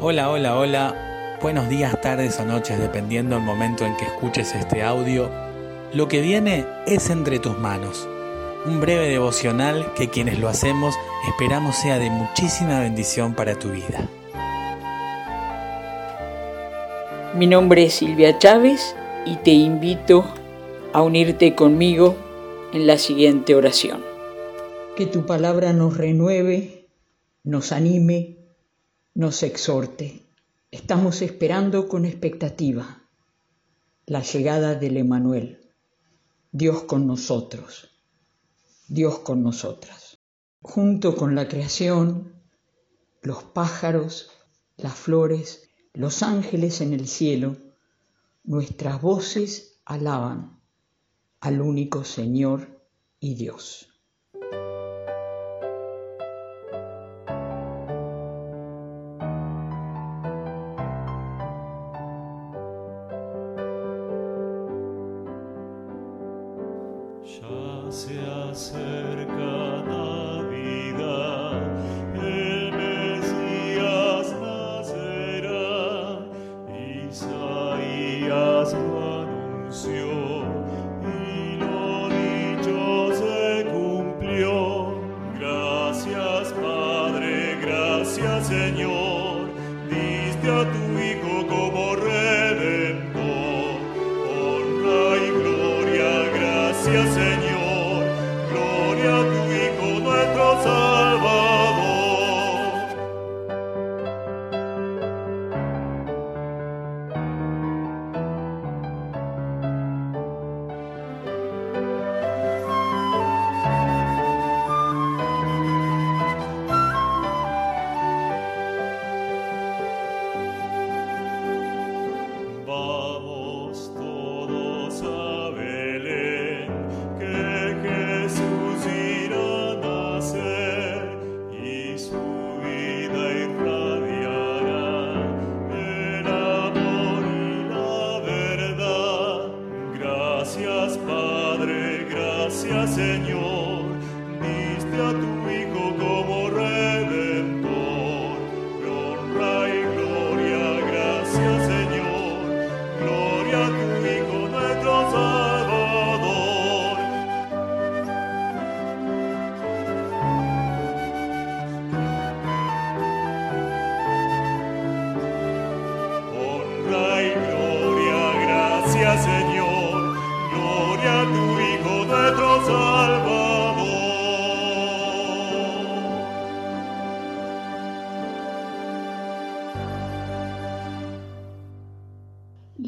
Hola, hola, hola. Buenos días, tardes o noches, dependiendo del momento en que escuches este audio. Lo que viene es entre tus manos. Un breve devocional que quienes lo hacemos esperamos sea de muchísima bendición para tu vida. Mi nombre es Silvia Chávez y te invito a unirte conmigo en la siguiente oración. Que tu palabra nos renueve, nos anime nos exhorte. Estamos esperando con expectativa la llegada del Emanuel, Dios con nosotros, Dios con nosotras. Junto con la creación, los pájaros, las flores, los ángeles en el cielo, nuestras voces alaban al único Señor y Dios.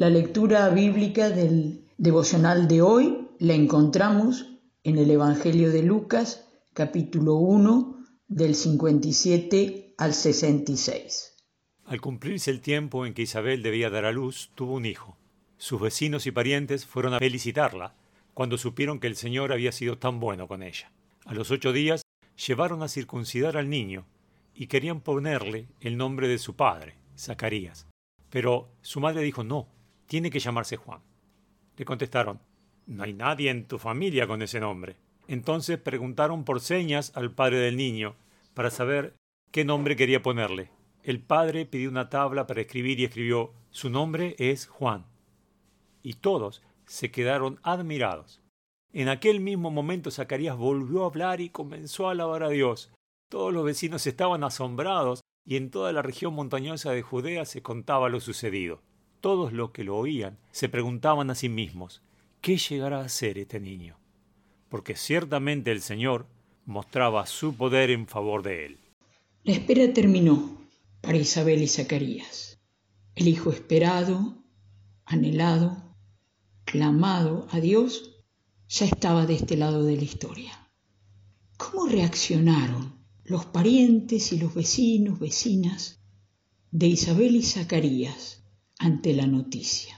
La lectura bíblica del devocional de hoy la encontramos en el Evangelio de Lucas, capítulo 1, del 57 al 66. Al cumplirse el tiempo en que Isabel debía dar a luz, tuvo un hijo. Sus vecinos y parientes fueron a felicitarla cuando supieron que el Señor había sido tan bueno con ella. A los ocho días llevaron a circuncidar al niño y querían ponerle el nombre de su padre, Zacarías. Pero su madre dijo no, tiene que llamarse Juan. Le contestaron, no hay nadie en tu familia con ese nombre. Entonces preguntaron por señas al padre del niño para saber qué nombre quería ponerle. El padre pidió una tabla para escribir y escribió, su nombre es Juan. Y todos se quedaron admirados. En aquel mismo momento Zacarías volvió a hablar y comenzó a alabar a Dios. Todos los vecinos estaban asombrados y en toda la región montañosa de Judea se contaba lo sucedido. Todos los que lo oían se preguntaban a sí mismos, ¿qué llegará a ser este niño? Porque ciertamente el Señor mostraba su poder en favor de él. La espera terminó para Isabel y Zacarías. El hijo esperado, anhelado, clamado a Dios, ya estaba de este lado de la historia. ¿Cómo reaccionaron los parientes y los vecinos, vecinas de Isabel y Zacarías ante la noticia?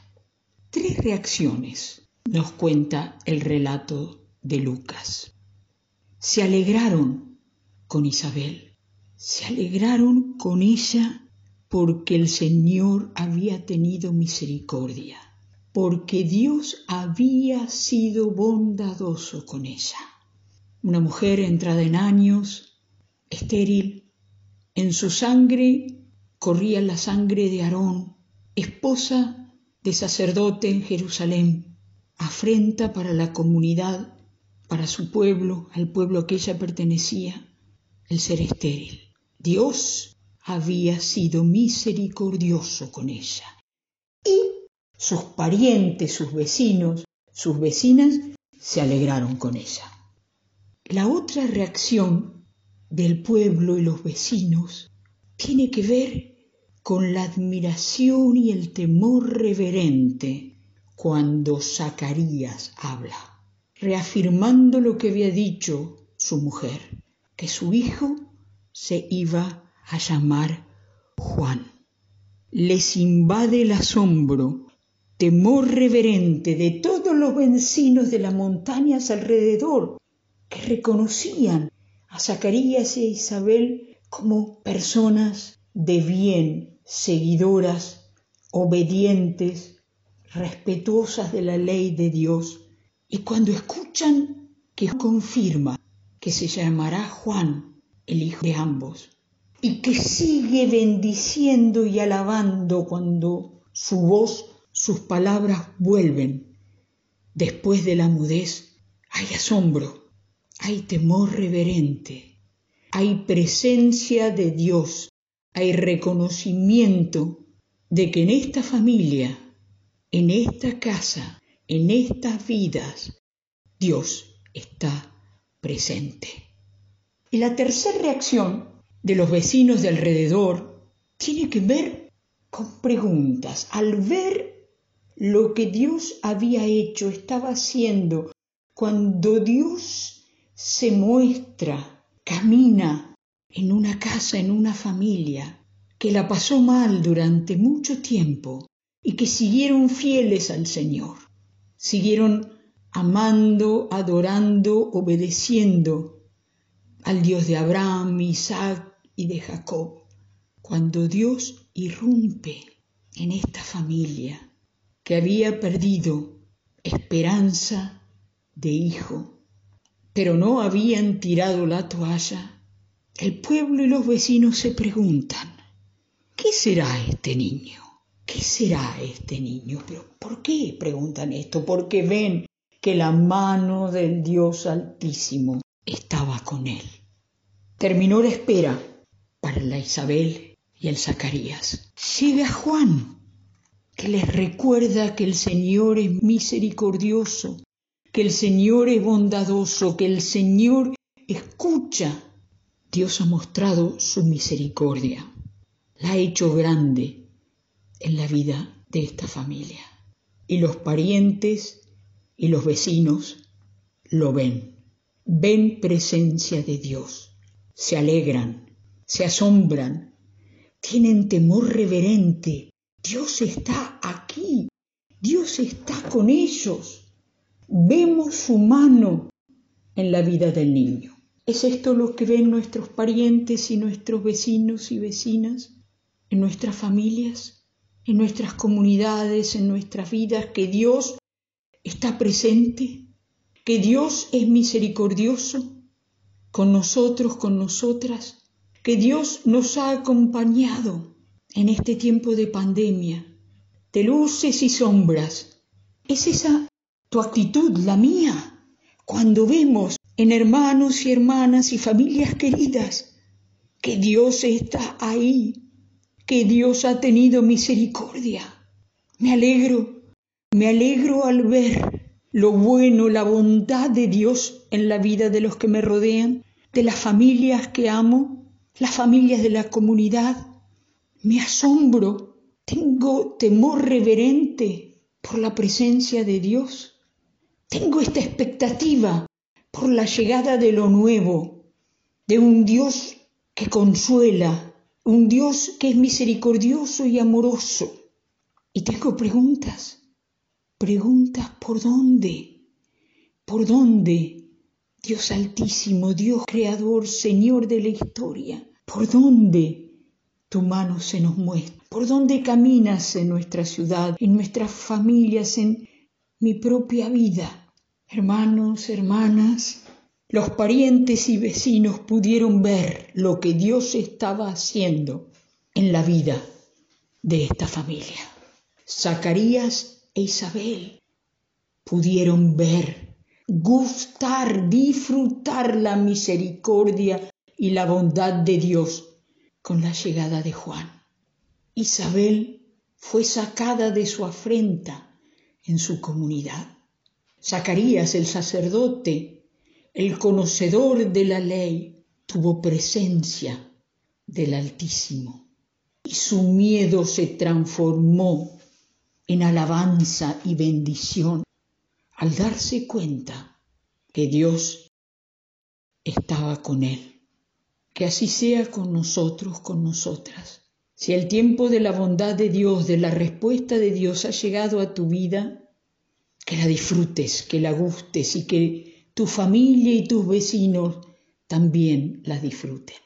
Tres reacciones nos cuenta el relato de Lucas. Se alegraron con Isabel, se alegraron con ella porque el Señor había tenido misericordia, porque Dios había sido bondadoso con ella. Una mujer entrada en años, estéril, en su sangre corría la sangre de Aarón, esposa de sacerdote en Jerusalén, afrenta para la comunidad, para su pueblo, al pueblo a que ella pertenecía, el ser estéril. Dios había sido misericordioso con ella. Y sus parientes, sus vecinos, sus vecinas se alegraron con ella. La otra reacción del pueblo y los vecinos tiene que ver con la admiración y el temor reverente cuando Zacarías habla, reafirmando lo que había dicho su mujer, que su hijo se iba a llamar Juan. Les invade el asombro, temor reverente de todos los vecinos de las montañas alrededor, que reconocían a Zacarías a Isabel como personas de bien, seguidoras, obedientes, respetuosas de la ley de Dios. Y cuando escuchan que confirma que se llamará Juan, el hijo de ambos, y que sigue bendiciendo y alabando cuando su voz, sus palabras vuelven. Después de la mudez hay asombro, hay temor reverente, hay presencia de Dios, hay reconocimiento de que en esta familia, en esta casa, en estas vidas, Dios está presente. Y la tercera reacción de los vecinos de alrededor tiene que ver con preguntas. Al ver lo que Dios había hecho, estaba haciendo, cuando Dios se muestra, camina en una casa, en una familia, que la pasó mal durante mucho tiempo y que siguieron fieles al Señor, siguieron amando, adorando, obedeciendo al Dios de Abraham, Isaac, y de Jacob, cuando Dios irrumpe en esta familia que había perdido esperanza de hijo, pero no habían tirado la toalla, el pueblo y los vecinos se preguntan, ¿qué será este niño? ¿Qué será este niño? ¿Pero por qué preguntan esto? Porque ven que la mano del Dios Altísimo estaba con él. Terminó la espera para la Isabel y el Zacarías. Llega Juan, que les recuerda que el Señor es misericordioso, que el Señor es bondadoso, que el Señor escucha. Dios ha mostrado su misericordia, la ha hecho grande en la vida de esta familia. Y los parientes y los vecinos lo ven, ven presencia de Dios, se alegran, se asombran, tienen temor reverente. Dios está aquí, Dios está con ellos. Vemos su mano en la vida del niño. ¿Es esto lo que ven nuestros parientes y nuestros vecinos y vecinas en nuestras familias, en nuestras comunidades, en nuestras vidas, que Dios está presente, que Dios es misericordioso con nosotros, con nosotras? que Dios nos ha acompañado en este tiempo de pandemia, de luces y sombras. ¿Es esa tu actitud, la mía, cuando vemos en hermanos y hermanas y familias queridas que Dios está ahí, que Dios ha tenido misericordia? Me alegro, me alegro al ver lo bueno, la bondad de Dios en la vida de los que me rodean, de las familias que amo, las familias de la comunidad. Me asombro, tengo temor reverente por la presencia de Dios. Tengo esta expectativa por la llegada de lo nuevo, de un Dios que consuela, un Dios que es misericordioso y amoroso. Y tengo preguntas, preguntas por dónde, por dónde Dios altísimo, Dios creador, Señor de la historia, ¿por dónde tu mano se nos muestra? ¿Por dónde caminas en nuestra ciudad, en nuestras familias, en mi propia vida? Hermanos, hermanas, los parientes y vecinos pudieron ver lo que Dios estaba haciendo en la vida de esta familia. Zacarías e Isabel pudieron ver, gustar, disfrutar la misericordia y la bondad de Dios con la llegada de Juan. Isabel fue sacada de su afrenta en su comunidad. Zacarías, el sacerdote, el conocedor de la ley, tuvo presencia del Altísimo y su miedo se transformó en alabanza y bendición al darse cuenta que Dios estaba con él. Que así sea con nosotros, con nosotras. Si el tiempo de la bondad de Dios, de la respuesta de Dios ha llegado a tu vida, que la disfrutes, que la gustes y que tu familia y tus vecinos también la disfruten.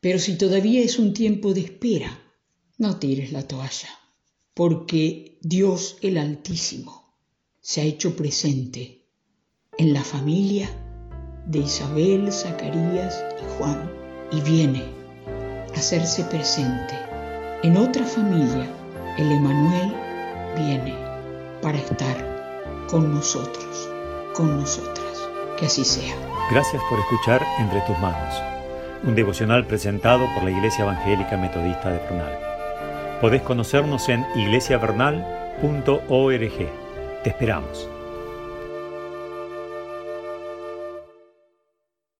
Pero si todavía es un tiempo de espera, no tires la toalla, porque Dios el Altísimo se ha hecho presente en la familia de Isabel, Zacarías y Juan y viene a hacerse presente en otra familia. El Emanuel viene para estar con nosotros, con nosotras. Que así sea. Gracias por escuchar Entre tus manos, un devocional presentado por la Iglesia Evangélica Metodista de Bernal. Podés conocernos en iglesiavernal.org. Te esperamos.